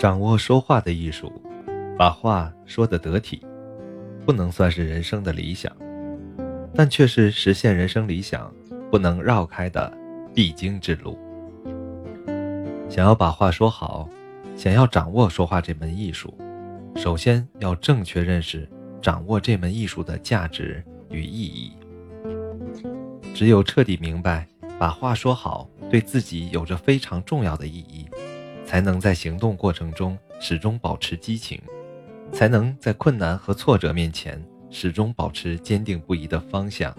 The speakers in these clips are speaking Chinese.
掌握说话的艺术，把话说得得体，不能算是人生的理想，但却是实现人生理想不能绕开的必经之路。想要把话说好，想要掌握说话这门艺术，首先要正确认识掌握这门艺术的价值与意义。只有彻底明白把话说好对自己有着非常重要的意义。才能在行动过程中始终保持激情，才能在困难和挫折面前始终保持坚定不移的方向，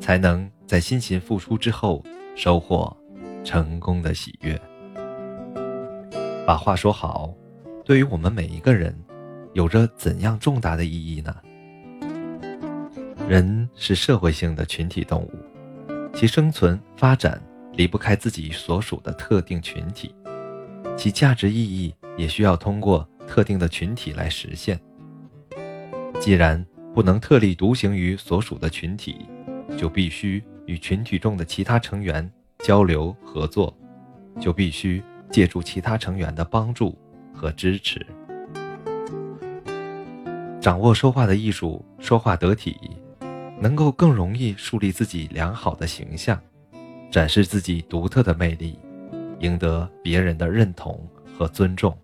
才能在辛勤付出之后收获成功的喜悦。把话说好，对于我们每一个人，有着怎样重大的意义呢？人是社会性的群体动物，其生存发展离不开自己所属的特定群体。其价值意义也需要通过特定的群体来实现。既然不能特立独行于所属的群体，就必须与群体中的其他成员交流合作，就必须借助其他成员的帮助和支持。掌握说话的艺术，说话得体，能够更容易树立自己良好的形象，展示自己独特的魅力。赢得别人的认同和尊重，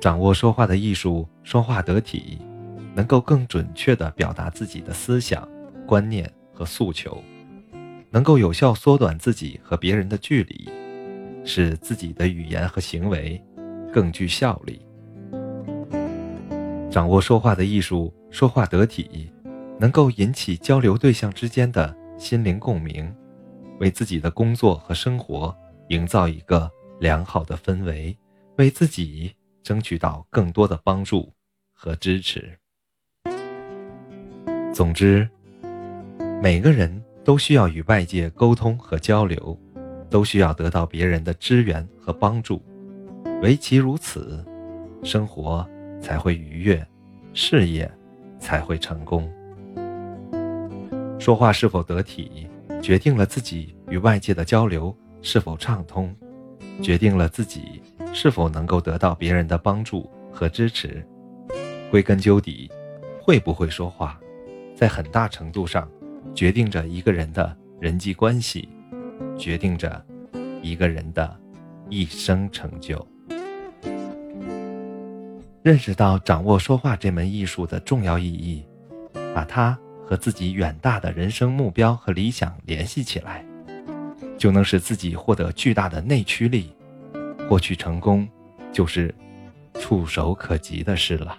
掌握说话的艺术，说话得体，能够更准确地表达自己的思想、观念和诉求，能够有效缩短自己和别人的距离，使自己的语言和行为更具效力。掌握说话的艺术，说话得体，能够引起交流对象之间的心灵共鸣。为自己的工作和生活营造一个良好的氛围，为自己争取到更多的帮助和支持。总之，每个人都需要与外界沟通和交流，都需要得到别人的支援和帮助。唯其如此，生活才会愉悦，事业才会成功。说话是否得体？决定了自己与外界的交流是否畅通，决定了自己是否能够得到别人的帮助和支持。归根究底，会不会说话，在很大程度上决定着一个人的人际关系，决定着一个人的一生成就。认识到掌握说话这门艺术的重要意义，把它。和自己远大的人生目标和理想联系起来，就能使自己获得巨大的内驱力，获取成功，就是触手可及的事了。